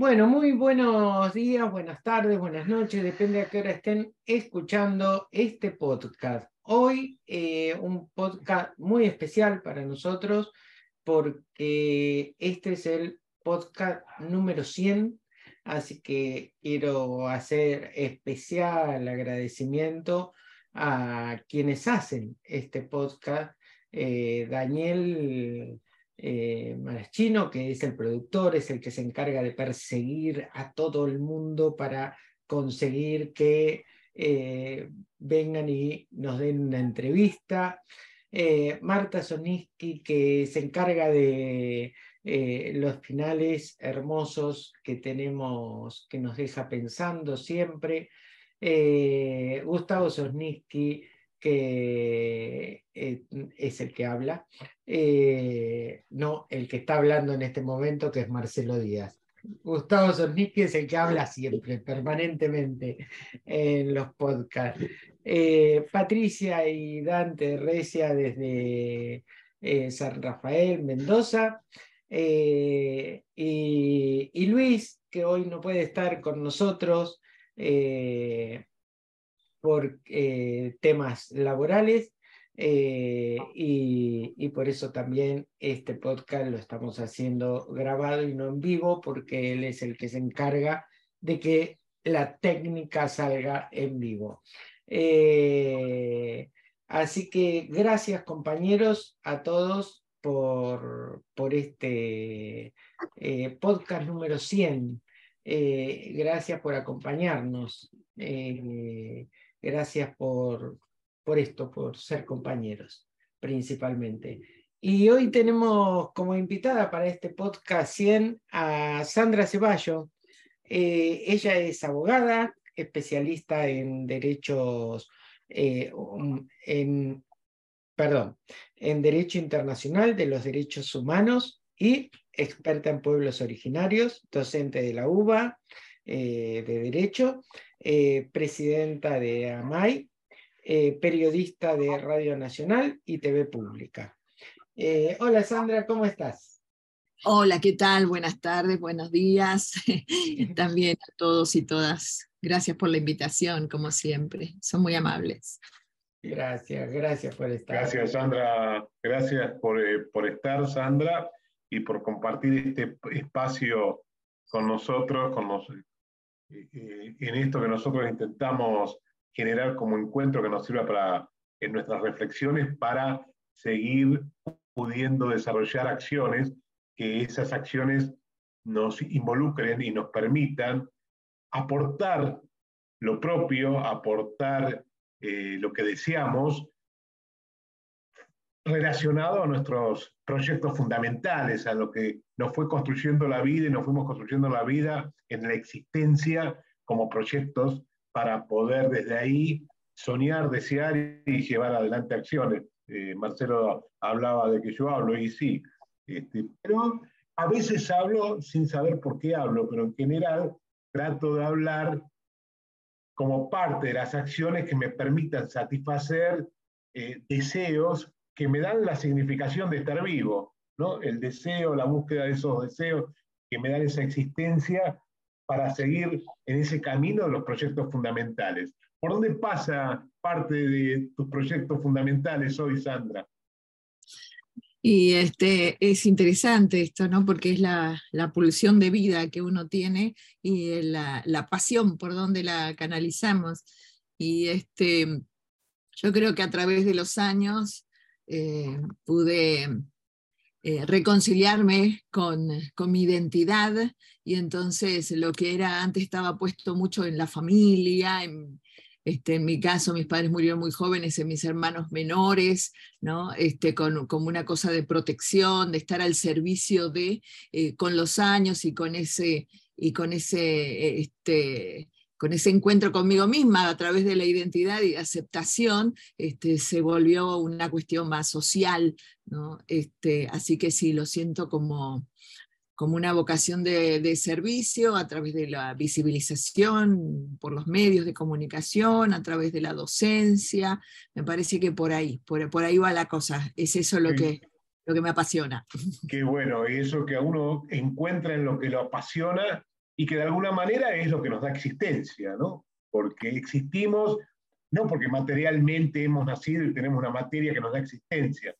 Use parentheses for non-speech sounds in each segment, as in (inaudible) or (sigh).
Bueno, muy buenos días, buenas tardes, buenas noches, depende a qué hora estén escuchando este podcast. Hoy eh, un podcast muy especial para nosotros porque este es el podcast número 100 Así que quiero hacer especial agradecimiento a quienes hacen este podcast. Eh, Daniel eh, Maraschino, que es el productor, es el que se encarga de perseguir a todo el mundo para conseguir que eh, vengan y nos den una entrevista. Marta Soniski, que se encarga de eh, los finales hermosos que tenemos, que nos deja pensando siempre. Eh, Gustavo Sosniski, que eh, es el que habla, no el que está hablando en este momento, que es Marcelo Díaz. Gustavo Sosniski es el que habla siempre, permanentemente en los podcasts. Patricia y Dante Recia desde San Rafael, Mendoza. Eh, y, Luis, que hoy no puede estar con nosotros eh, por eh, temas laborales, y, y, por eso también este podcast lo estamos haciendo grabado y no en vivo, porque él es el que se encarga de que la técnica salga en vivo. así que gracias compañeros a todos por, por este eh, podcast número 100. Eh, gracias por acompañarnos. Eh, gracias por, por esto, por ser compañeros, principalmente. Y hoy tenemos como invitada para este podcast 100 a Sandra Ceballo. ella es abogada, especialista en derechos, um, en perdón, en Derecho Internacional de los Derechos Humanos y experta en pueblos originarios, docente de la UBA eh, de Derecho, eh, presidenta de AMAI, eh, periodista de Radio Nacional y TV Pública. hola Sandra, ¿cómo estás? Hola, ¿qué tal? Buenas tardes, buenos días. (laughs) También a todos y todas. Gracias por la invitación, como siempre. Son muy amables. Gracias, gracias por estar. Gracias, Sandra. Gracias por, eh, por estar, Sandra, y por compartir este espacio con nosotros, con eh, en esto que nosotros intentamos generar como encuentro que nos sirva para en nuestras reflexiones para seguir pudiendo desarrollar acciones, que esas acciones nos involucren y nos permitan aportar lo propio, aportar eh, lo que deseamos relacionado a nuestros proyectos fundamentales, a lo que nos fue construyendo la vida y nos fuimos construyendo la vida en la existencia como proyectos para poder desde ahí soñar, desear y llevar adelante acciones. Eh, Marcelo hablaba de que yo hablo y sí, este, pero a veces hablo sin saber por qué hablo, pero en general trato de hablar como parte de las acciones que me permitan satisfacer eh, deseos que me dan la significación de estar vivo, ¿no? El deseo, la búsqueda de esos deseos que me dan esa existencia para seguir en ese camino de los proyectos fundamentales. ¿Por dónde pasa parte de tus proyectos fundamentales hoy, Sandra? Y este, es interesante esto, ¿no? Porque es la, pulsión de vida que uno tiene y la, pasión por donde la canalizamos. Y este, yo creo que a través de los años eh, pude eh, reconciliarme con, con, mi identidad y entonces lo que era antes estaba puesto mucho en la familia, en, Este, en mi caso, mis padres murieron muy jóvenes, en mis hermanos menores, ¿no? Este, con, como una cosa de protección, de estar al servicio de, eh, con los años y con ese, y con ese, este, con ese encuentro conmigo misma a través de la identidad y aceptación, este, se volvió una cuestión más social. ¿no? Este, así que sí, lo siento como, como una vocación de, servicio a través de la visibilización por los medios de comunicación, a través de la docencia. Me parece que por ahí, por, por ahí va la cosa. Es eso lo, que, lo que me apasiona. Qué bueno, y eso que a uno encuentra en lo que lo apasiona y que de alguna manera es lo que nos da existencia, ¿no? Porque existimos, no porque materialmente hemos nacido y tenemos una materia que nos da existencia.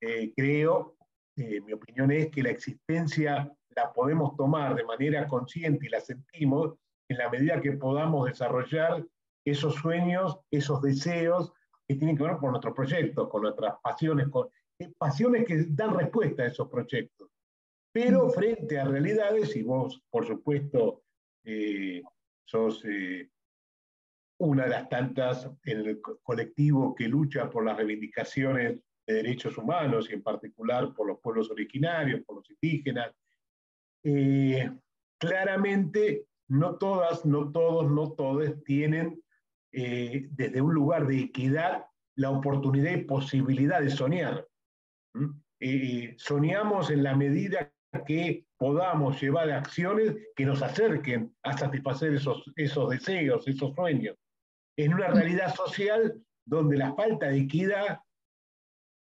Eh, creo, eh, mi opinión es que la existencia la podemos tomar de manera consciente y la sentimos en la medida que podamos desarrollar esos sueños, esos deseos que tienen que ver con nuestros proyectos, con nuestras pasiones, con eh, pasiones que dan respuesta a esos proyectos. Pero frente a realidades, y vos, por supuesto, eh, sos eh, una de las tantas en el colectivo que lucha por las reivindicaciones de derechos humanos y en particular por los pueblos originarios, por los indígenas. Eh, claramente, no todas, no todos, no todos tienen desde un lugar de equidad la oportunidad y posibilidad de soñar. soñamos en la medida que podamos llevar acciones que nos acerquen a satisfacer esos, esos deseos, esos sueños. En una realidad social donde la falta de equidad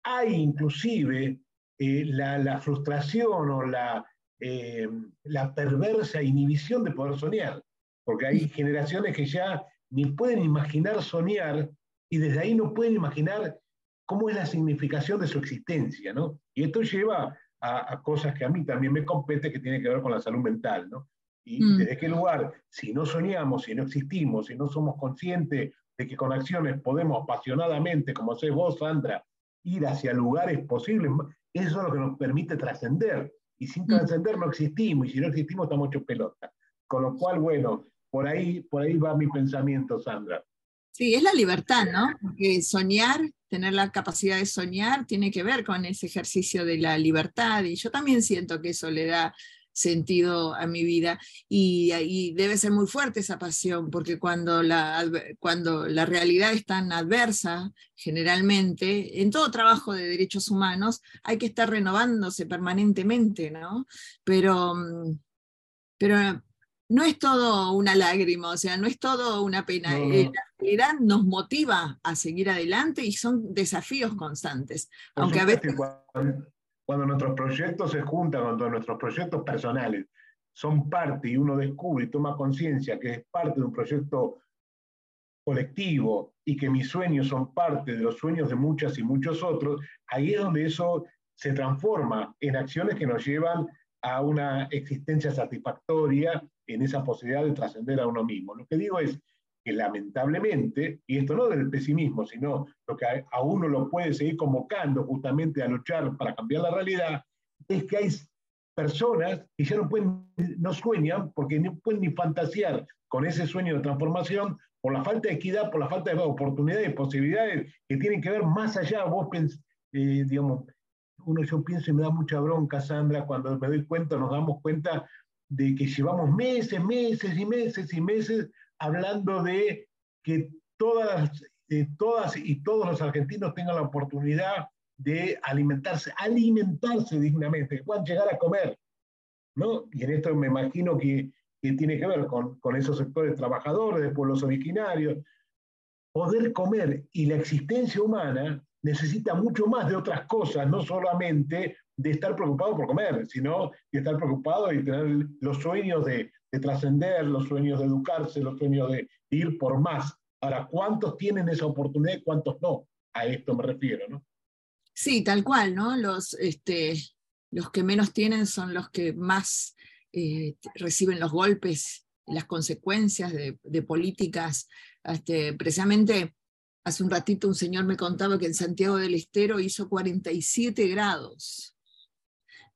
hay inclusive eh, la, frustración o la, eh, la perversa inhibición de poder soñar, porque hay generaciones que ya ni pueden imaginar soñar y desde ahí no pueden imaginar cómo es la significación de su existencia, ¿no? Y esto lleva a, cosas que a mí también me compete, que tiene que ver con la salud mental, ¿no? Y mm. desde qué lugar, si no soñamos, si no existimos, si no somos conscientes de que con acciones podemos apasionadamente, como haces vos, Sandra, ir hacia lugares posibles, eso es lo que nos permite trascender. Y sin mm. trascender no existimos, y si no existimos estamos hechos pelota. Con lo cual, bueno, por ahí, por ahí va mi pensamiento, Sandra. Sí, es la libertad, ¿no? Porque soñar, tener la capacidad de soñar, tiene que ver con ese ejercicio de la libertad y yo también siento que eso le da sentido a mi vida y, debe ser muy fuerte esa pasión, porque cuando la, cuando la realidad es tan adversa, generalmente, en todo trabajo de derechos humanos, hay que estar renovándose permanentemente, ¿no? Pero, mm, pero no es todo una lágrima, o sea, no es todo una pena. Eh, la realidad nos motiva a seguir adelante y son desafíos constantes. aunque a veces... Cuando, nuestros proyectos se juntan, cuando nuestros proyectos personales son parte y uno descubre y toma conciencia que es parte de un proyecto colectivo y que mis sueños son parte de los sueños de muchas y muchos otros, ahí es donde eso se transforma en acciones que nos llevan a una existencia satisfactoria en esa posibilidad de trascender a uno mismo. Lo que digo es que lamentablemente, y esto no del pesimismo, sino lo que a uno lo puede seguir convocando justamente a luchar para cambiar la realidad, es que hay personas que ya no, pueden, no sueñan porque no pueden ni fantasear con ese sueño de transformación por la falta de equidad, por la falta de oportunidades, posibilidades que tienen que ver más allá. Vos eh, digamos, uno yo pienso y me da mucha bronca, Sandra, cuando me doy cuenta, nos damos cuenta de que llevamos meses, meses y meses y meses hablando de que todas, todas y todos los argentinos tengan la oportunidad de alimentarse, alimentarse dignamente, que puedan llegar a comer. ¿no? Y en esto me imagino que, que tiene que ver con, con esos sectores trabajadores, de pueblos originarios. Poder comer y la existencia humana necesita mucho más de otras cosas, no solamente de estar preocupado por comer, sino de estar preocupado y tener los sueños de, trascender, los sueños de educarse, los sueños de, ir por más. Ahora, ¿cuántos tienen esa oportunidad y cuántos no? A esto me refiero, ¿no? Sí, tal cual, ¿no? Los, este, los que menos tienen son los que más eh, reciben los golpes, las consecuencias de, de políticas, este, precisamente Hace un ratito un señor me contaba que en Santiago del Estero hizo 47 grados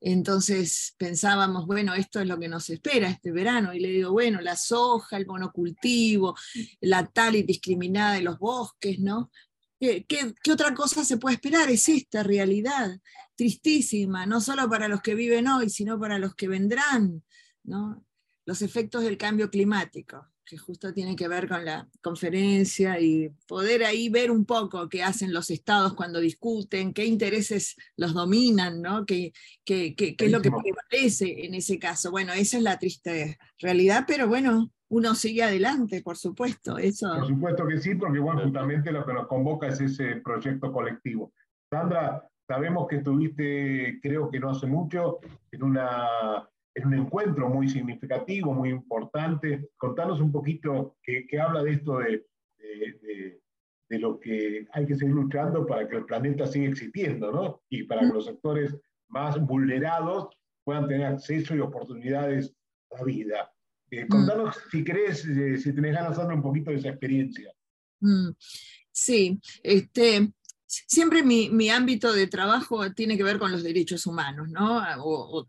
Entonces pensábamos, bueno, esto es lo que nos espera este verano. Y le digo, bueno, la soja, el monocultivo, la tal indiscriminada de los bosques, ¿no? ¿Qué, otra cosa se puede esperar? Es esta realidad tristísima, no solo para los que viven hoy, sino para los que vendrán, ¿no? Los efectos del cambio climático que justo tiene que ver con la conferencia y poder ahí ver un poco qué hacen los estados cuando discuten, qué intereses los dominan, ¿no? qué, qué, qué, es lo que prevalece en ese caso. Bueno, esa es la triste realidad, pero bueno, uno sigue adelante, por supuesto. Eso... Por supuesto que sí, porque bueno, justamente lo que nos convoca es ese proyecto colectivo. Sandra, sabemos que estuviste, creo que no hace mucho, en una es un encuentro muy significativo, muy importante. Contanos un poquito que, habla de esto de, de, lo que hay que seguir luchando para que el planeta siga existiendo, ¿no? Y para que los sectores más vulnerados puedan tener acceso y oportunidades a la vida. Eh, mm. contanos, si querés, eh, si tenés ganas de hablar un poquito de esa experiencia. Mm. Sí, este, siempre mi, mi, ámbito de trabajo tiene que ver con los derechos humanos, ¿no? o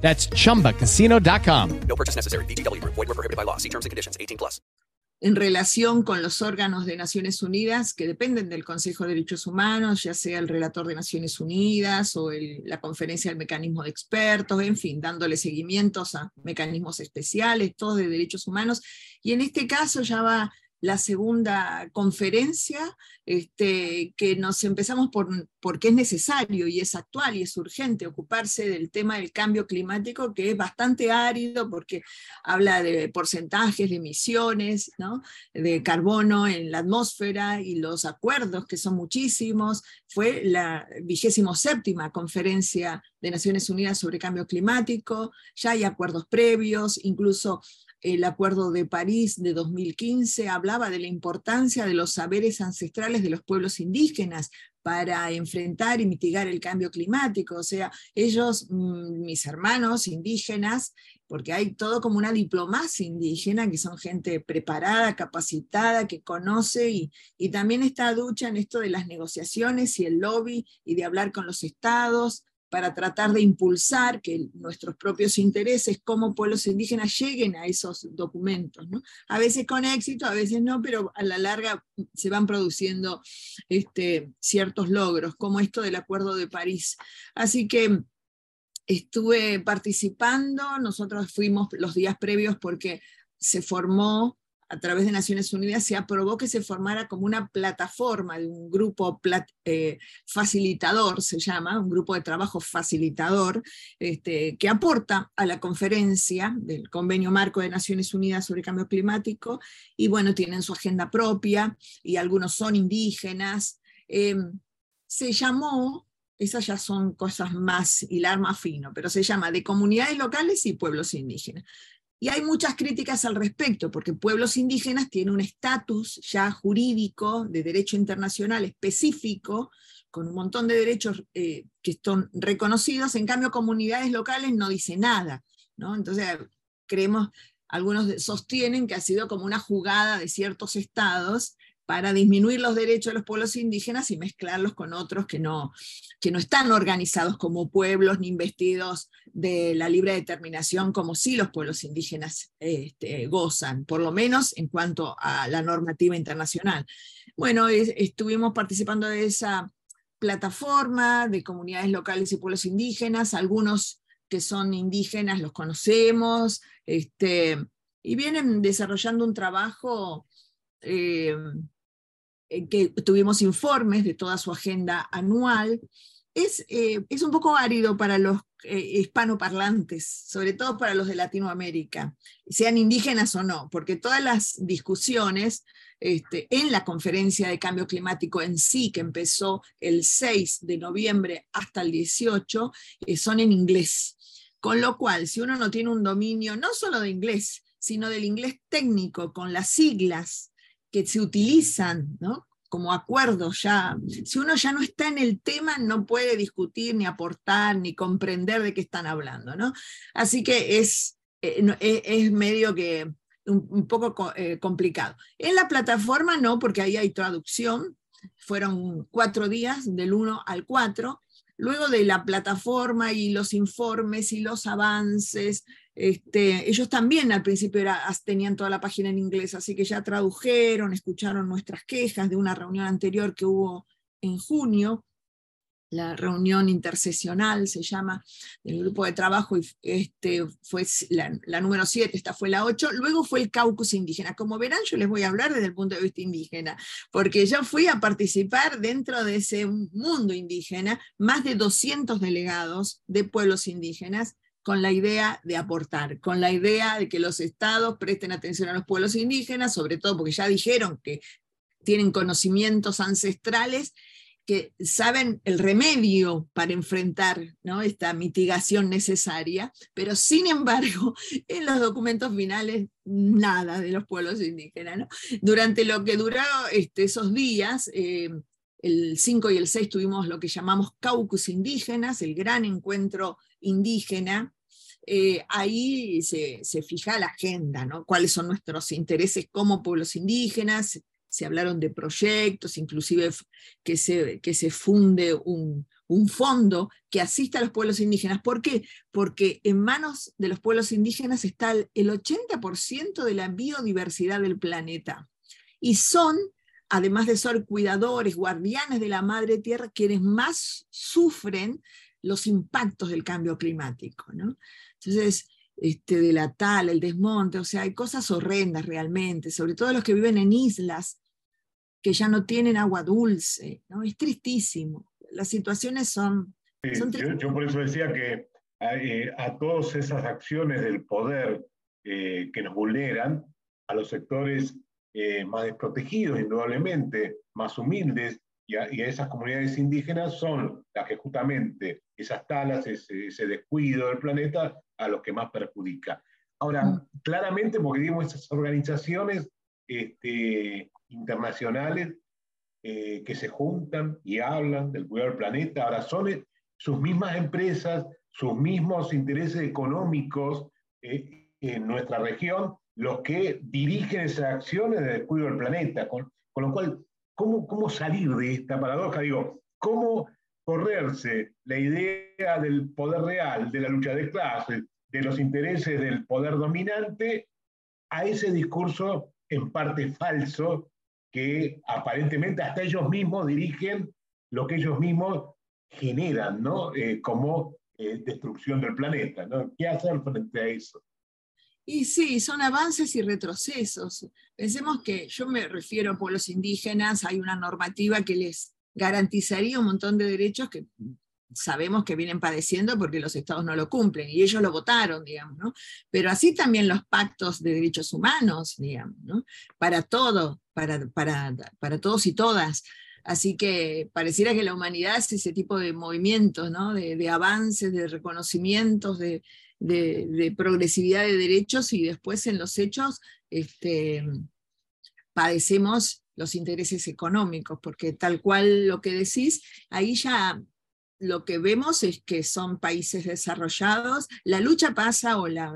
That's chumbacasino.com. No purchase necessary. BGW. Void were prohibited by law. See terms and conditions 18 plus. En relación con los órganos de Naciones Unidas que dependen del Consejo de Derechos Humanos, ya sea el relator de Naciones Unidas o el, la conferencia del mecanismo de expertos, en fin, dándole seguimientos a mecanismos especiales, todos de derechos humanos. Y en este caso ya va la segunda conferencia, este, que nos empezamos por porque es necesario y es actual y es urgente ocuparse del tema del cambio climático, que es bastante árido porque habla de porcentajes de emisiones ¿no? de carbono en la atmósfera y los acuerdos, que son muchísimos. Fue la vigésimo séptima conferencia de Naciones Unidas sobre cambio climático, ya hay acuerdos previos, incluso el Acuerdo de París de 2015 hablaba de la importancia de los saberes ancestrales de los pueblos indígenas para enfrentar y mitigar el cambio climático. O sea, ellos, mm, mis hermanos indígenas, porque hay todo como una diplomacia indígena, que son gente preparada, capacitada, que conoce y, y también está ducha en esto de las negociaciones y el lobby y de hablar con los estados para tratar de impulsar que nuestros propios intereses como pueblos indígenas lleguen a esos documentos. A veces con éxito, a veces no, pero a la larga se van produciendo este, ciertos logros, como esto del Acuerdo de París. Así que estuve participando, nosotros fuimos los días previos porque se formó a través de Naciones Unidas se aprobó que se formara como una plataforma de un grupo eh, facilitador, se llama, un grupo de trabajo facilitador, este, que aporta a la conferencia del Convenio Marco de Naciones Unidas sobre Cambio Climático, y bueno, tienen su agenda propia, y algunos son indígenas. Em, se llamó, esas ya son cosas más hilar más fino, pero se llama de comunidades locales y pueblos indígenas. Y hay muchas críticas al respecto, porque pueblos indígenas tienen un estatus ya jurídico de derecho internacional específico, con un montón de derechos eh, que están reconocidos, en cambio comunidades locales no dice nada. ¿no? Entonces, creemos, algunos sostienen que ha sido como una jugada de ciertos estados para disminuir los derechos de los pueblos indígenas y mezclarlos con otros que no, que no están organizados como pueblos ni investidos de la libre determinación como sí los pueblos indígenas este, gozan, por lo menos en cuanto a la normativa internacional. Bueno, estuvimos participando de esa plataforma de comunidades locales y pueblos indígenas, algunos que son indígenas los conocemos, este, y vienen desarrollando un trabajo eh, que tuvimos informes de toda su agenda anual, es, eh, es un poco árido para los eh, hispanoparlantes, sobre todo para los de Latinoamérica, sean indígenas o no, porque todas las discusiones este, en la conferencia de cambio climático en sí, que empezó el 6 de noviembre hasta el 18, eh, son en inglés. Con lo cual, si uno no tiene un dominio no solo de inglés, sino del inglés técnico, con las siglas que se utilizan, ¿no? como acuerdos ya. Si uno ya no está en el tema, no puede discutir, ni aportar, ni comprender de qué están hablando. ¿no? Así que es, eh, e, es medio que un, poco eh, complicado. En la plataforma no, porque ahí hay traducción. Fueron cuatro días, del 1 al 4. Luego de la plataforma y los informes y los avances, este, ellos también al principio tenían toda la página en inglés, así que ya tradujeron, escucharon nuestras quejas de una reunión anterior que hubo en junio, la reunión intersesional se llama, del grupo de trabajo, y este fue la, número 7, esta fue la 8, luego fue el caucus indígena. Como verán, yo les voy a hablar desde el punto de vista indígena, porque yo fui a participar dentro de ese mundo indígena, más de 200 delegados de pueblos indígenas, con la idea de aportar, con la idea de que los estados presten atención a los pueblos indígenas, sobre todo porque ya dijeron que tienen conocimientos ancestrales que saben el remedio para enfrentar ¿no? esta mitigación necesaria, pero sin embargo, (laughs) en los documentos finales, nada de los pueblos indígenas. Durante lo que duraron este, esos días, eh, el 5 y el 6 tuvimos lo que llamamos caucus indígenas, el gran encuentro indígena. Eh, ahí se, se, fija la agenda, ¿no? cuáles son nuestros intereses como pueblos indígenas, se hablaron de proyectos, inclusive que se, que se funde un, fondo que asista a los pueblos indígenas. ¿Por qué? Porque en manos de los pueblos indígenas está el 80% de la biodiversidad del planeta. Y son, además de ser cuidadores, guardianes de la madre tierra, quienes más sufren los impactos del cambio climático. ¿no? Entonces, este, de la tal, el desmonte, o sea, hay cosas horrendas realmente, sobre todo los que viven en islas que ya no tienen agua dulce, ¿no? Es tristísimo. Las situaciones son... yo, por eso decía que eh, a todas esas acciones del poder eh, que nos vulneran, a los sectores eh, más desprotegidos, indudablemente, más humildes, y a, esas comunidades indígenas son las que justamente esas talas, ese, ese, descuido del planeta, a los que más perjudica. Ahora, mm. claramente, porque digamos, esas organizaciones este, internacionales eh, que se juntan y hablan del cuidado del planeta. Ahora son sus mismas empresas, sus mismos intereses económicos eh, en nuestra región los que dirigen esas acciones del cuidado del planeta. Con, con lo cual, ¿cómo, ¿cómo salir de esta paradoja? Digo, ¿cómo correrse la idea del poder real, de la lucha de clases, de los intereses del poder dominante, a ese discurso en parte falso que aparentemente hasta ellos mismos dirigen lo que ellos mismos generan, ¿no? Eh, como eh, destrucción del planeta, ¿no? ¿Qué hacer frente a eso? Y sí, son avances y retrocesos. Pensemos que yo me refiero a pueblos indígenas, hay una normativa que les garantizaría un montón de derechos que sabemos que vienen padeciendo porque los estados no lo cumplen y ellos lo votaron, digamos, ¿no? Pero así también los pactos de derechos humanos, digamos, ¿no? Para todo, para, para, para todos y todas. Así que pareciera que la humanidad es ese tipo de movimientos, ¿no? de, de avances, de reconocimientos, de, de, progresividad de derechos y después en los hechos este, padecemos los intereses económicos, porque tal cual lo que decís, ahí ya lo que vemos es que son países desarrollados, la lucha pasa o la,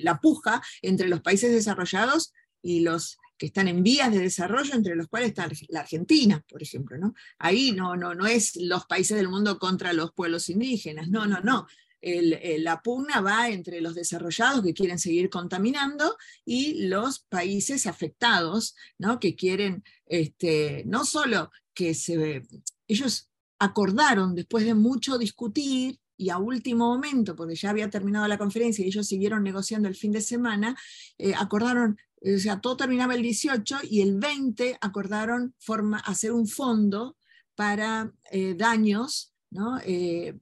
la, puja entre los países desarrollados y los que están en vías de desarrollo, entre los cuales está la Argentina, por ejemplo. ¿no? Ahí no, no, no es los países del mundo contra los pueblos indígenas, no, no, no. La pugna va entre los desarrollados que quieren seguir contaminando y los países afectados, ¿no? que quieren este, no solo que se... Ellos acordaron, después de mucho discutir y a último momento, porque ya había terminado la conferencia y ellos siguieron negociando el fin de semana, eh, acordaron, o sea, todo terminaba el 18 y el 20 acordaron forma, hacer un fondo para eh, daños, ¿no? Eh,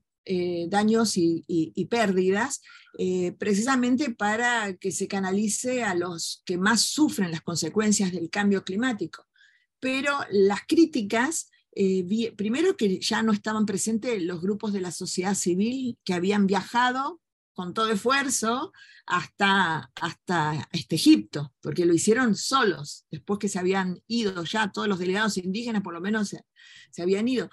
daños y, pérdidas, precisamente para que se canalice a los que más sufren las consecuencias del cambio climático. Pero las críticas eh, primero que ya no estaban presentes los grupos de la sociedad civil que habían viajado con todo esfuerzo hasta, hasta este Egipto, porque lo hicieron solos, después que se habían ido ya todos los delegados indígenas, por lo menos se, habían ido,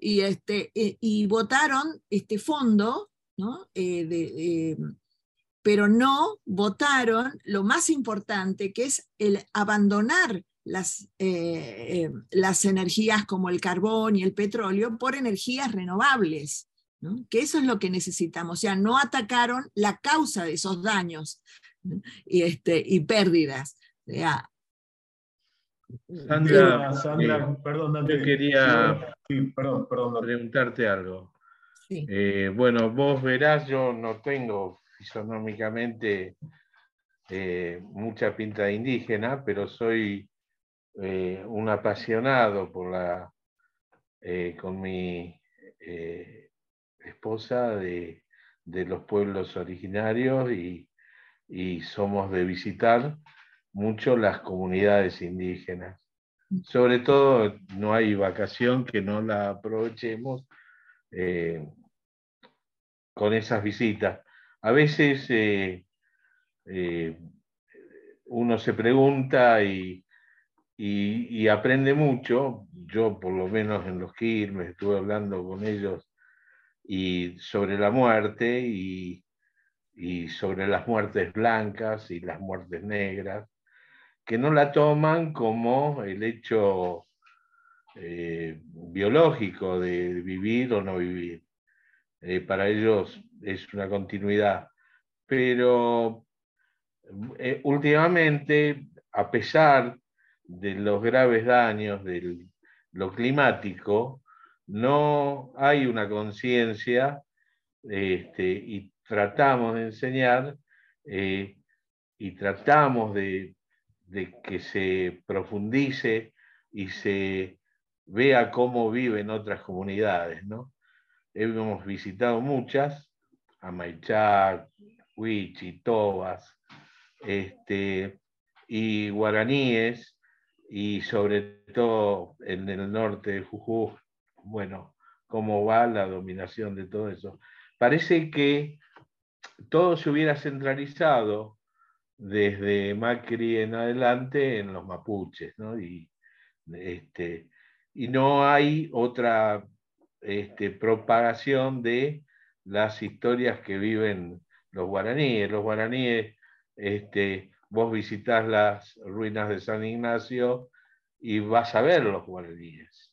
y, este, eh, y votaron este fondo, ¿no? Eh, de, pero no votaron lo más importante, que es el abandonar las, eh, las energías como el carbón y el petróleo por energías renovables que eso es lo que necesitamos. O sea, no atacaron la causa de esos daños y, este, y pérdidas. Sandra, Sandra perdón, yo quería preguntarte algo. Eh, bueno, vos verás, yo no tengo fisonómicamente eh, mucha pinta de indígena, pero soy eh, un apasionado por la, con mi esposa de, los pueblos originarios y, somos de visitar mucho las comunidades indígenas. Sobre todo, no hay vacación que no la aprovechemos eh, con esas visitas. A veces eh, eh, uno se pregunta y, y, aprende mucho. Yo, por lo menos en los Quilmes, estuve hablando con ellos y sobre la muerte y, sobre las muertes blancas y las muertes negras, que no la toman como el hecho eh, biológico de vivir o no vivir. Eh, para ellos es una continuidad. Pero eh, últimamente, a pesar de los graves daños de lo climático, no hay una conciencia este, y tratamos de enseñar y tratamos de, que se profundice y se vea cómo viven otras comunidades. ¿no? Hemos visitado muchas, Amaichá, Huichi, Tobas, este, y guaraníes, y sobre todo en el norte de Jujuy, bueno, cómo va la dominación de todo eso. Parece que todo se hubiera centralizado desde Macri en adelante en los mapuches, ¿no? Y, este, y no hay otra este, propagación de las historias que viven los guaraníes. Los guaraníes, este, vos visitas las ruinas de San Ignacio y vas a ver los guaraníes.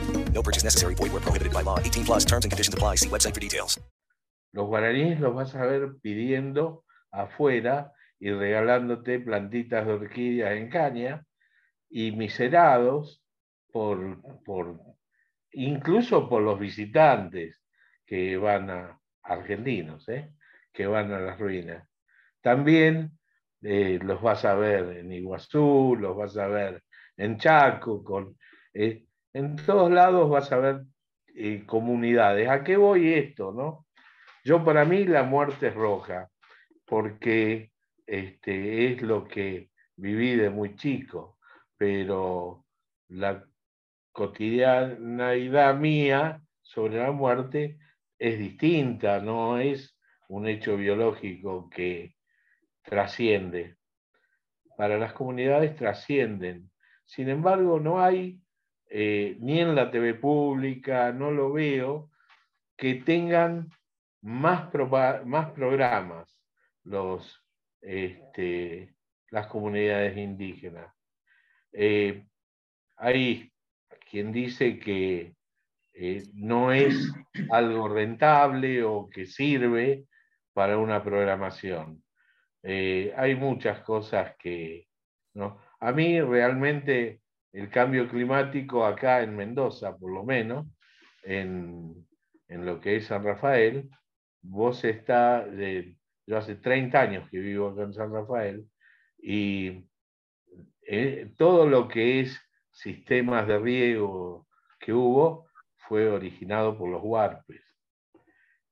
No purchase necessary. Void where prohibited by law. 18 plus terms and conditions apply. See website for details. Los guaraníes los vas a ver pidiendo afuera y regalándote plantitas de orquídeas en caña y miserados por, por incluso por los visitantes que van a argentinos, ¿eh? que van a las ruinas. También eh, los vas a ver en Iguazú, los vas a ver en Chaco, con, eh, en todos lados vas a ver eh, comunidades. ¿A qué voy esto? No? Yo para mí la muerte es roja, porque este, es lo que viví de muy chico, pero la cotidianidad mía sobre la muerte es distinta, no es un hecho biológico que trasciende. Para las comunidades trascienden. Sin embargo, no hay eh, ni en la TV pública, no lo veo, que tengan más, más programas los, este, las comunidades indígenas. Eh, hay quien dice que eh, no es algo rentable o que sirve para una programación. hay muchas cosas que... ¿no? A mí realmente el cambio climático acá en Mendoza, por lo menos, en, lo que es San Rafael, vos está, yo hace 30 años que vivo acá en San Rafael, Y eh, todo lo que es sistemas de riego que hubo fue originado por los huarpes.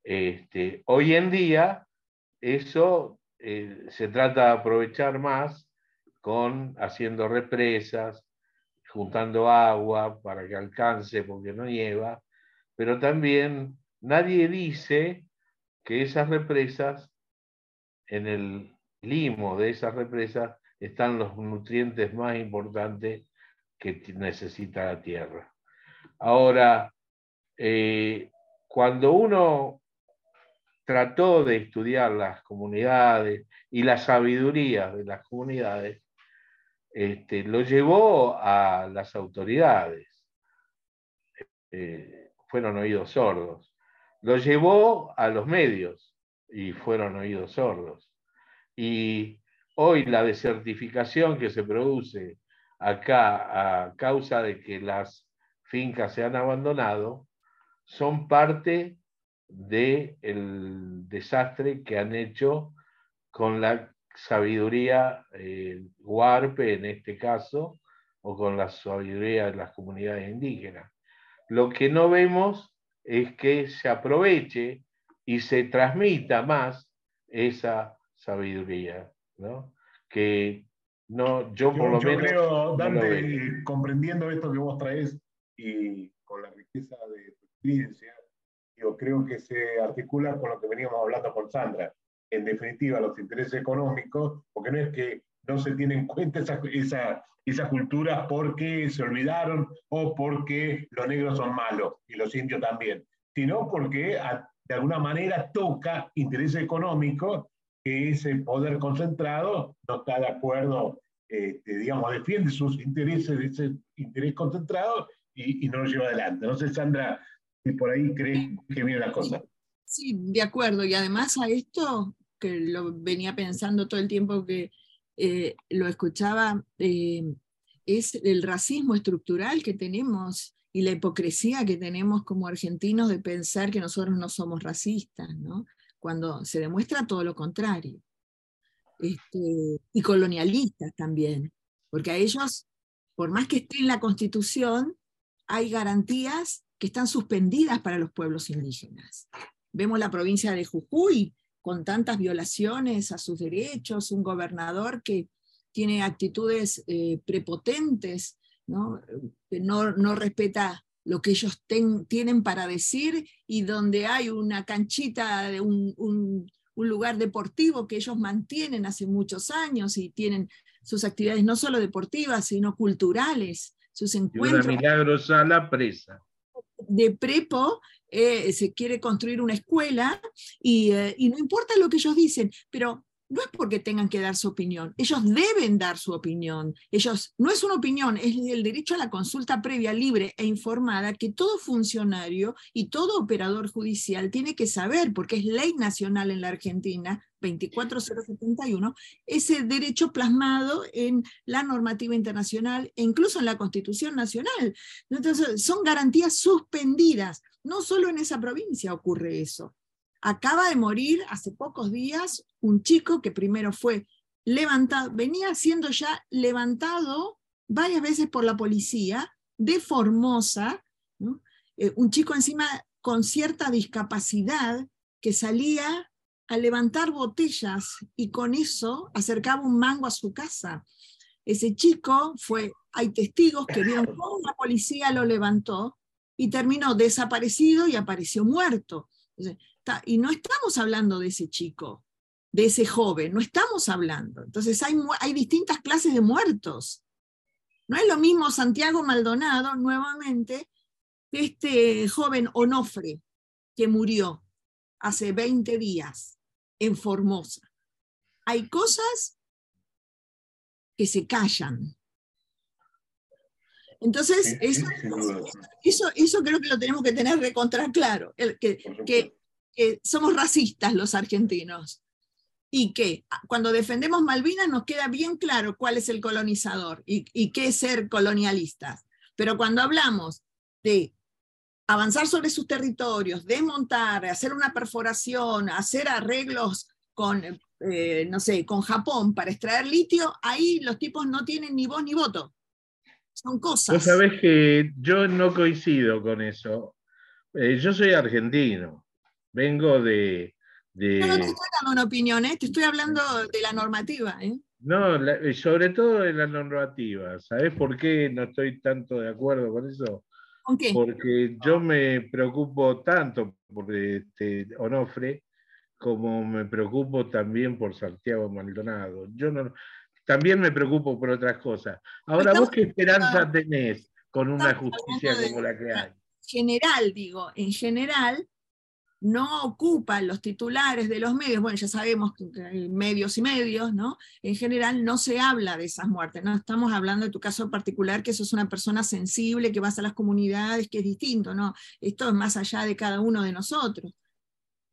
Este, hoy en día eso eh, se trata de aprovechar más con haciendo represas, juntando agua para que alcance porque no nieva, pero también nadie dice que esas represas, en el limo de esas represas, están los nutrientes más importantes que necesita la tierra. Ahora, eh, cuando uno trató de estudiar las comunidades y la sabiduría de las comunidades, este, lo llevó a las autoridades. Eh, fueron oídos sordos. Lo llevó a los medios y fueron oídos sordos. Y hoy la desertificación que se produce acá a causa de que las fincas se han abandonado son parte del desastre que han hecho con la sabiduría eh, huarpe en este caso, o con la sabiduría de las comunidades indígenas. Lo que no vemos es que se aproveche y se transmita más esa sabiduría, ¿no? Que no, yo por lo menos. Creo, Dante, comprendiendo esto que vos traes y con la riqueza de tu experiencia, yo creo que se articula con lo que veníamos hablando con Sandra. En definitiva, los intereses económicos, porque no es que no se tiene en cuenta esa, esa, esa cultura porque se olvidaron o porque los negros son malos y los indios también, sino porque de alguna manera toca intereses económicos que ese poder concentrado no está de acuerdo, este, digamos, defiende sus intereses ese interés concentrado y, y, no lo lleva adelante. No sé, Sandra, si por ahí crees que viene la cosa. Sí, de acuerdo. Y además a esto, que lo venía pensando todo el tiempo que eh, lo escuchaba, eh, es el racismo estructural que tenemos y la hipocresía que tenemos como argentinos de pensar que nosotros no somos racistas, ¿no? cuando se demuestra todo lo contrario. Este, y colonialistas también, porque a ellos, por más que esté en la Constitución, hay garantías que están suspendidas para los pueblos indígenas. Vemos la provincia de Jujuy con tantas violaciones a sus derechos, un gobernador que tiene actitudes eh, prepotentes, ¿no? que no, no respeta lo que ellos tienen para decir y donde hay una canchita, un, un, lugar deportivo que ellos mantienen hace muchos años y tienen sus actividades no solo deportivas, sino culturales, sus encuentros. Y una milagrosa la presa. De prepo eh, se quiere construir una escuela y, eh, y no importa lo que ellos dicen, pero no es porque tengan que dar su opinión, ellos deben dar su opinión. Ellos, no es una opinión, es el derecho a la consulta previa, libre e informada que todo funcionario y todo operador judicial tiene que saber, porque es ley nacional en la Argentina, 24071, ese derecho plasmado en la normativa internacional e incluso en la Constitución Nacional. Entonces, son garantías suspendidas. No solo en esa provincia ocurre eso. Acaba de morir hace pocos días un chico que primero fue levantado, venía siendo ya levantado varias veces por la policía de Formosa, eh, un chico encima con cierta discapacidad que salía a levantar botellas y con eso acercaba un mango a su casa. Ese chico fue, hay testigos que vieron (coughs) cómo la policía lo levantó y terminó desaparecido y apareció muerto. Y no estamos hablando de ese chico, de ese joven, no estamos hablando. Entonces hay, hay distintas clases de muertos. No es lo mismo Santiago Maldonado, nuevamente, que este joven Onofre, que murió hace 20 días en Formosa. Hay cosas que se callan. Entonces, eso, eso, eso, creo que lo tenemos que tener recontra claro, el, que, que somos racistas los argentinos y que cuando defendemos Malvinas nos queda bien claro cuál es el colonizador y, y qué es ser colonialistas. Pero cuando hablamos de avanzar sobre sus territorios, desmontar, hacer una perforación, hacer arreglos con eh, no sé, con Japón para extraer litio, ahí los tipos no tienen ni voz ni voto. Son cosas. Vos sabés que yo no coincido con eso. Eh, yo soy argentino, vengo de... de... No, no te estoy dando una opinión, ¿eh? te estoy hablando de la normativa. ¿eh? No, la- sobre todo de la normativa. ¿Sabés por qué no estoy tanto de acuerdo con eso? ¿Con qué? Porque yo me preocupo tanto por este Onofre como me preocupo también por Santiago Maldonado. Yo no, también me preocupo por otras cosas. Ahora, ¿vos qué esperanza tenés con una justicia como la que hay? general, digo, en general, no ocupan los titulares de los medios, bueno, ya sabemos que hay medios y medios, ¿no? En general no se habla de esas muertes, no estamos hablando de tu caso particular, que sos una persona sensible, que vas a las comunidades, que es distinto, ¿no? Esto es más allá de cada uno de nosotros.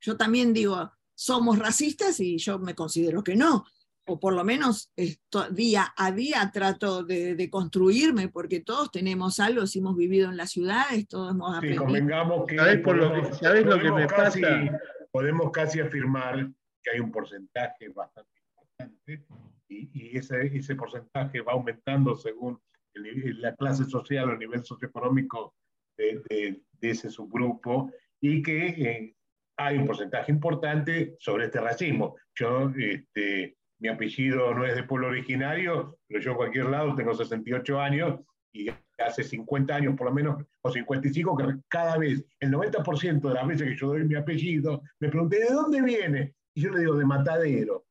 Yo también digo, somos racistas y yo me considero que no, o por lo menos esto, día a día trato de, de construirme, porque todos tenemos algo, si hemos vivido en las ciudades, todos hemos Sí, aprendido. convengamos que, ¿Sabés por lo que- podemos, sabés lo que me casi, pasa? podemos casi afirmar que hay un porcentaje bastante importante y, y ese, ese porcentaje va aumentando según el la clase social o el nivel socioeconómico de, de- de ese subgrupo y que eh, hay un porcentaje importante sobre este racismo. Yo, este, mi apellido no es de pueblo originario, pero yo en cualquier lado tengo 68 años y hace 50 años por lo menos, o 55, que cada vez, el 90% de las veces que yo doy mi apellido, me pregunté, ¿de dónde viene? Y yo le digo, de Matadero.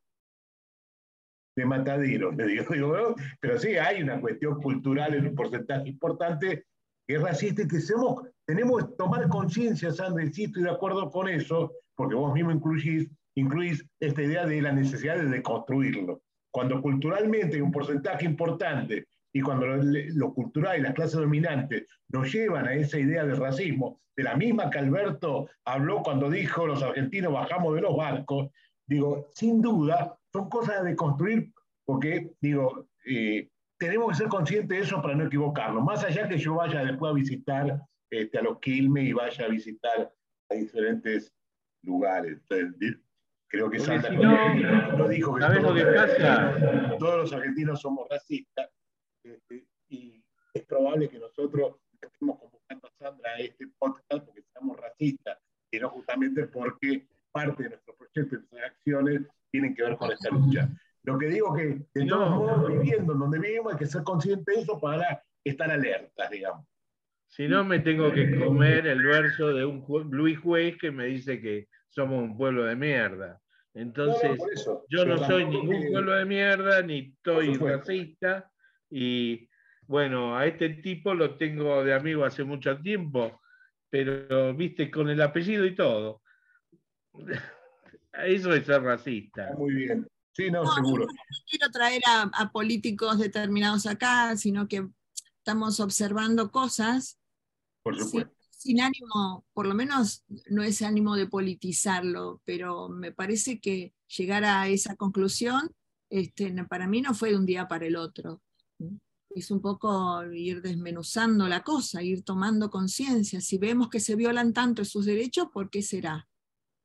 De Matadero, le digo, (laughs) digo, "No". pero sí hay una cuestión cultural en un porcentaje importante que es racista y que somos, tenemos que tomar conciencia, Sandra, sí estoy de acuerdo con eso, porque vos mismo incluís, incluís esta idea de la necesidad de deconstruirlo. Cuando culturalmente hay un porcentaje importante y cuando lo, lo cultural y las clases dominantes nos llevan a esa idea de racismo, de la misma que Alberto habló cuando dijo los argentinos bajamos de los barcos, digo, sin duda, son cosas de construir, porque, digo, eh, tenemos que ser conscientes de eso para no equivocarnos, más allá que yo vaya después a visitar este, a los Quilmes y vaya a visitar a diferentes lugares. Creo que Sandra si no, no dijo que ¿sabés lo todos, que pasa? todos los argentinos somos racistas, este, y es probable que nosotros estemos convocando a Sandra a este podcast porque seamos racistas, y no justamente porque parte de nuestros proyectos y nuestras acciones tienen que ver con esta lucha. Lo que digo que, de todos No. modos, viviendo en donde vivimos, hay que ser consciente de eso para estar alertas, digamos. Si no, me tengo que comer el verso de un Luis Juez que me dice que somos un pueblo de mierda. No, no, Entonces, yo no soy ningún que- pueblo de mierda, ni estoy racista. Y bueno, a este tipo lo tengo de amigo hace mucho tiempo, pero viste, con el apellido y todo. (laughs) Eso es ser racista. Muy bien. Sí, no, No, seguro. no quiero traer a, a políticos determinados acá, sino que estamos observando cosas Por supuesto. Sin ánimo, por lo menos no es ánimo de politizarlo, pero me parece que llegar a esa conclusión, este, para mí no fue de un día para el otro. Es un poco ir desmenuzando la cosa, ir tomando conciencia. Si vemos que se violan tanto sus derechos, ¿por qué será?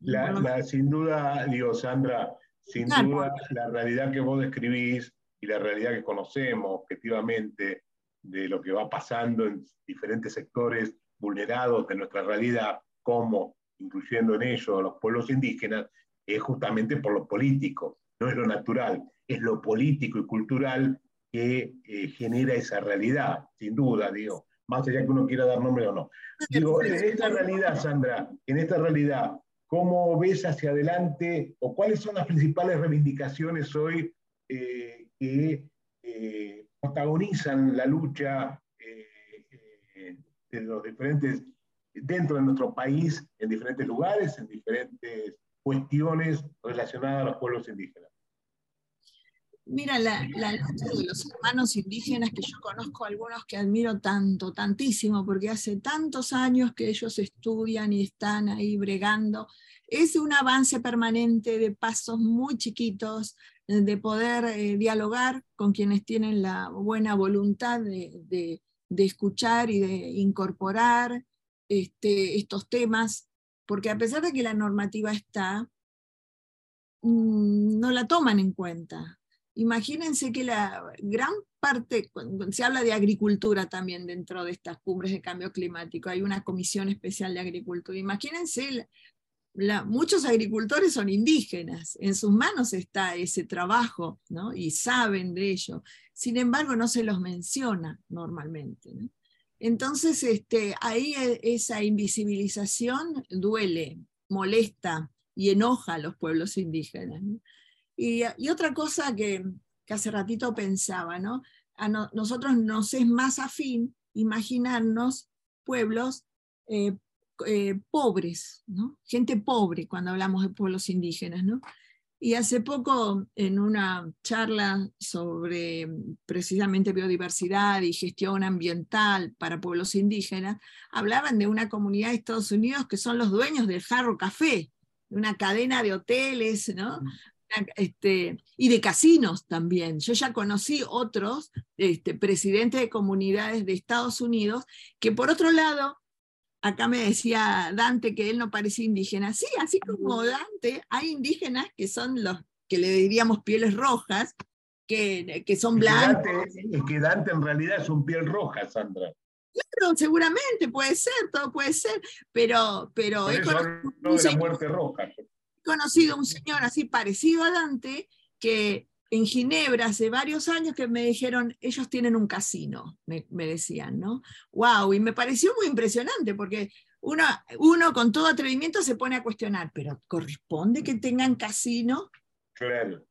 La- Por la- sin duda, digo, Sandra, sin Claro. duda, la realidad que vos describís y la realidad que conocemos objetivamente de lo que va pasando en diferentes sectores vulnerados de nuestra realidad, como incluyendo en ellos los pueblos indígenas, es justamente por lo político, no es lo natural, es lo político y cultural que eh, genera esa realidad, sin duda, digo, más allá que uno quiera dar nombre o no. Digo, en esta realidad, Sandra, en esta realidad, ¿cómo ves hacia adelante o cuáles son las principales reivindicaciones hoy eh, que eh, protagonizan la lucha de los diferentes, dentro de nuestro país, en diferentes lugares, en diferentes cuestiones relacionadas a los pueblos indígenas? Mira, la, lucha de los hermanos indígenas, que yo conozco algunos que admiro tanto, tantísimo, porque hace tantos años que ellos estudian y están ahí bregando, es un avance permanente de pasos muy chiquitos, de poder eh, dialogar con quienes tienen la buena voluntad de- de escuchar y de incorporar este, estos temas, porque a pesar de que la normativa está, mm, no la toman en cuenta. Imagínense que la gran parte, se habla de agricultura también dentro de estas cumbres de cambio climático, hay una comisión especial de agricultura. Imagínense, muchos agricultores son indígenas, en sus manos está ese trabajo ¿no? y saben de ello. Sin embargo, no se los menciona normalmente. Entonces, este, ahí e, esa invisibilización duele, molesta y enoja a los pueblos indígenas. Y, otra cosa que, hace ratito pensaba, ¿no? A nosotros nos es más afín imaginarnos pueblos eh, eh, pobres, ¿no? gente pobre cuando hablamos de pueblos indígenas. ¿no? Y hace poco, en una charla sobre precisamente biodiversidad y gestión ambiental para pueblos indígenas, hablaban de una comunidad de Estados Unidos que son los dueños del Jarro Café, de una cadena de hoteles, ¿no? Este, y de casinos también. Yo ya conocí otros este, presidentes de comunidades de Estados Unidos que por otro lado, acá me decía Dante que él no parecía indígena. Sí, así como Dante, hay indígenas que son los que le diríamos pieles rojas, que, que son blancos. Es que Dante en realidad es un piel roja, Sandra. Claro, seguramente, puede ser, todo puede ser, pero... pero he conocido, la muerte roja conocido un señor así parecido a Dante que en Ginebra hace varios años que me dijeron, ellos tienen un casino, me, decían, ¿no? ¡Wow! Y me pareció muy impresionante porque uno, uno con todo atrevimiento se pone a cuestionar, ¿pero corresponde que tengan casino? Claro.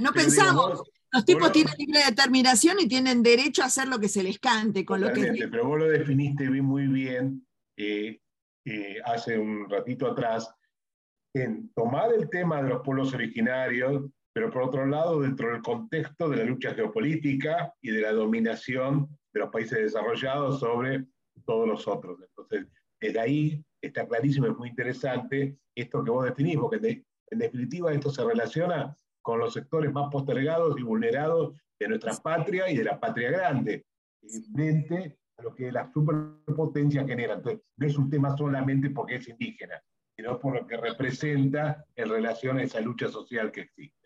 no pensamos, los tipos tienen libre determinación y tienen derecho a hacer lo que se les cante. Con lo que... Pero vos lo definiste muy bien eh, eh, hace un ratito atrás, en tomar el tema de los pueblos originarios, pero por otro lado, dentro del contexto de la lucha geopolítica y de la dominación de los países desarrollados sobre todos los otros. Entonces, desde ahí está clarísimo, es muy interesante esto que vos definís, porque en definitiva esto se relaciona con los sectores más postergados y vulnerados de nuestra patria y de la patria grande, frente a lo que la superpotencia genera. Entonces, no es un tema solamente porque es indígena, sino por lo que representa en relación a esa lucha social que existe.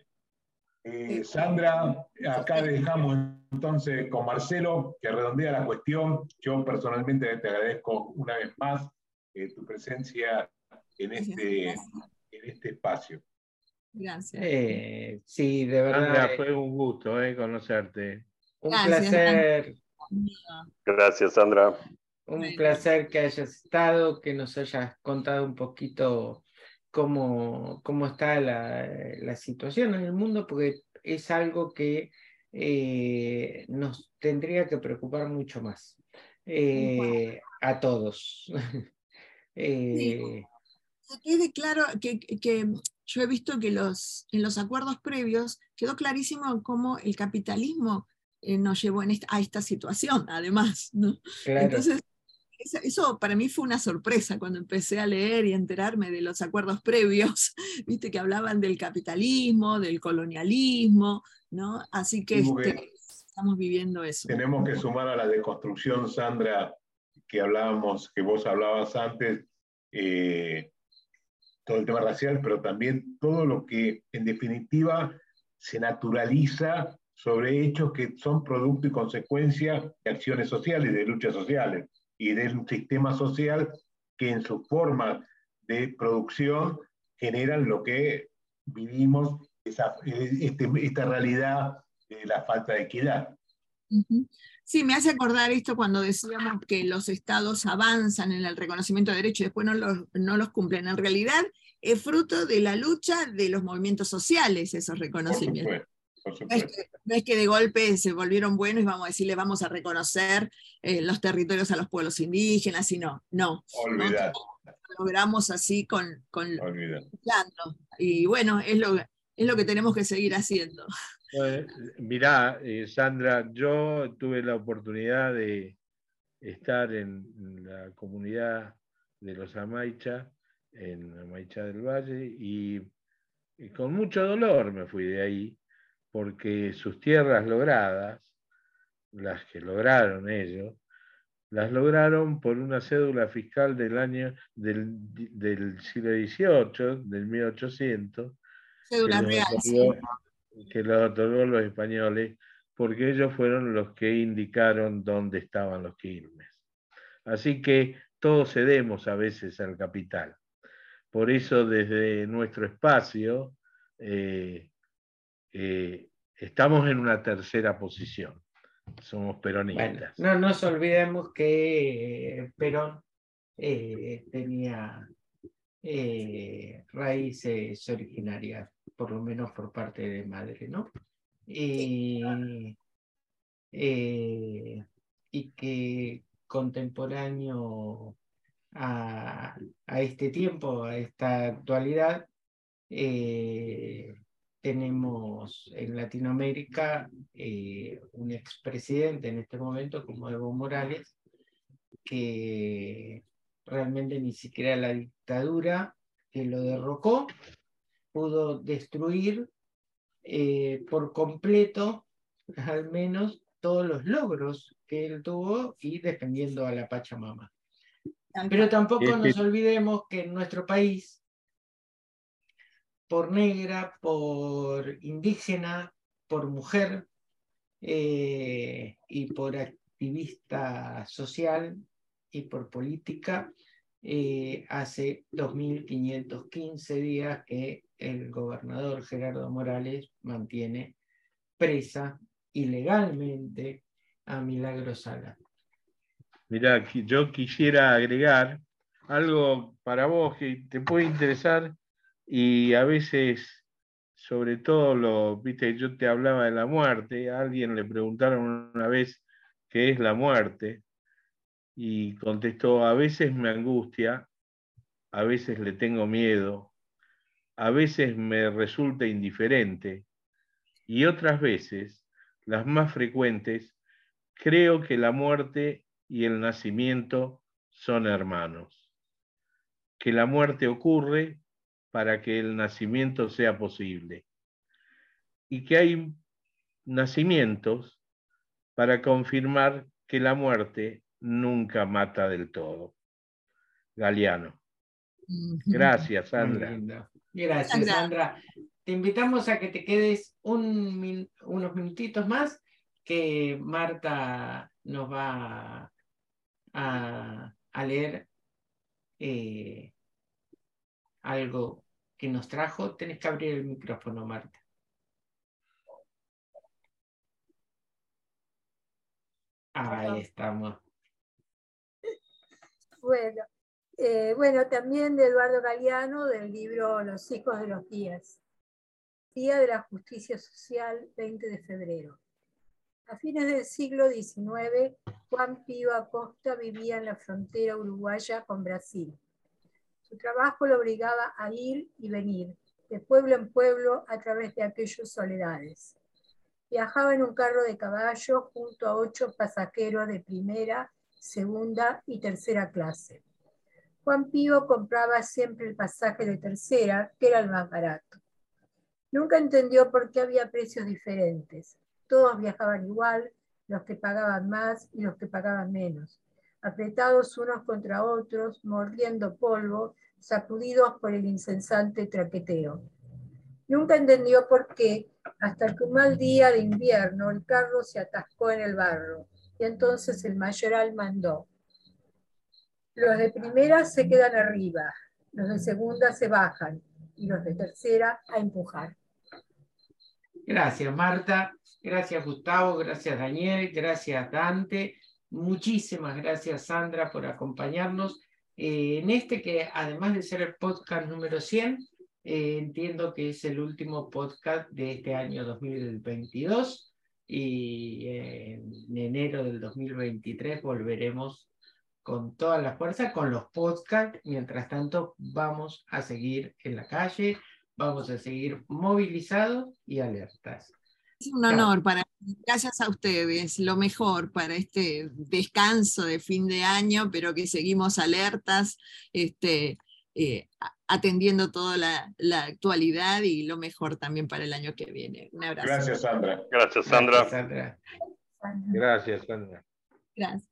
Eh, Sandra, acá dejamos entonces con Marcelo, que redondea la cuestión. Yo personalmente te agradezco una vez más eh, tu presencia en este, en este espacio. Gracias. Eh, sí, de verdad. Sandra, fue un gusto conocerte. Un placer. Gracias, Sandra. Un placer que hayas estado, que nos hayas contado un poquito cómo, cómo está la, situación en el mundo, porque es algo que eh, nos tendría que preocupar mucho más eh, a todos. (laughs) eh, quede claro que, que, yo he visto que los, en los acuerdos previos quedó clarísimo cómo el capitalismo eh, nos llevó en a esta situación, además. ¿no? Entonces, eso para mí fue una sorpresa cuando empecé a leer y enterarme de los acuerdos previos, (laughs) viste que hablaban del capitalismo, del colonialismo, ¿no? Así que este, estamos viviendo eso. Tenemos que sumar a la deconstrucción, Sandra, que hablábamos, que vos hablabas antes, eh, todo el tema racial, pero también todo lo que en definitiva se naturaliza sobre hechos que son producto y consecuencia de acciones sociales, de luchas sociales y de un sistema social que en su forma de producción generan lo que vivimos, esa, este, esta realidad de la falta de equidad. Sí, me hace acordar esto cuando decíamos que los estados avanzan en el reconocimiento de derechos y después no los, no los cumplen. En realidad es fruto de la lucha de los movimientos sociales esos reconocimientos. No es, que, de golpe se volvieron buenos y vamos a decirle vamos a reconocer eh, los territorios a los pueblos indígenas, sino no. Olvidar. Lo logramos así con... con y bueno, es lo, es lo que tenemos que seguir haciendo. mirá, eh, Sandra, yo tuve la oportunidad de estar en la comunidad de los Amaicha, en Amaicha del Valle, y con mucho dolor me fui de ahí, porque sus tierras logradas, las que lograron ellos, las lograron por una cédula fiscal del año del, siglo XVIII, del 1800, Cédula real. Que los otorgó los españoles, porque ellos fueron los que indicaron dónde estaban los quilmes. Así que todos cedemos a veces al capital. Por eso desde nuestro espacio eh, eh, estamos en una tercera posición. Somos peronistas. no nos olvidemos que Perón eh, tenía raíces originarias, por lo menos por parte de madre, ¿no? y que contemporáneo a, este tiempo, a esta actualidad, eh, tenemos en Latinoamérica eh, un expresidente en este momento como Evo Morales, que realmente ni siquiera la dictadura que lo derrocó pudo destruir eh, por completo, al menos, todos los logros que él tuvo y defendiendo a la Pachamama. Pero tampoco nos olvidemos que en nuestro país, por negra, por indígena, por mujer eh, y por activista social y por política, eh, hace 2.515 días que el gobernador Gerardo Morales mantiene presa ilegalmente a Milagro Sala. Mira, yo quisiera agregar algo para vos que te puede interesar y a veces, sobre todo, lo, viste, yo te hablaba de la muerte, a alguien le preguntaron una vez qué es la muerte y contestó, a veces me angustia, a veces le tengo miedo, a veces me resulta indiferente y otras veces, las más frecuentes, creo que la muerte y el nacimiento son hermanos, que la muerte ocurre para que el nacimiento sea posible y que hay nacimientos para confirmar que la muerte nunca mata del todo. Galeano. Gracias, Sandra. Gracias, Sandra. Te invitamos a que te quedes unos minutitos más, que Marta nos va a, leer eh, algo que nos trajo, tenés que abrir el micrófono, Marta. Ahí estamos. Bueno, eh, bueno, también de Eduardo Galeano, del libro Los hijos de los días. Día de la Justicia Social, 20 de febrero. A fines del siglo XIX, Juan Pío Acosta vivía en la frontera uruguaya con Brasil. Su trabajo lo obligaba a ir y venir, de pueblo en pueblo, a través de aquellos soledades. Viajaba en un carro de caballo junto a ocho pasajeros de primera, segunda y tercera clase. Juan Pío compraba siempre el pasaje de tercera, que era el más barato. Nunca entendió por qué había precios diferentes todos viajaban igual, los que pagaban más y los que pagaban menos, apretados unos contra otros, mordiendo polvo, sacudidos por el insensante traqueteo. Nunca entendió por qué, hasta que un mal día de invierno el carro se atascó en el barro, y entonces el mayoral mandó. Los de primera se quedan arriba, los de segunda se bajan, y los de tercera a empujar. Gracias, Marta. Gracias, Gustavo. Gracias, Daniel. Gracias, Dante. Muchísimas gracias, Sandra, por acompañarnos eh, en este que, además de ser el podcast número 100, eh, entiendo que es el último podcast de este año 2022 y eh, en enero del 2023 volveremos con toda la fuerza con los podcasts. Mientras tanto, vamos a seguir en la calle, vamos a seguir movilizados y alertas. Es un honor para gracias a ustedes, lo mejor para este descanso de fin de año, pero que seguimos alertas, este, eh, atendiendo toda la, la, actualidad y lo mejor también para el año que viene. Un abrazo. Gracias, Sandra. Gracias, Sandra. Gracias, Sandra. Gracias, Sandra. Gracias.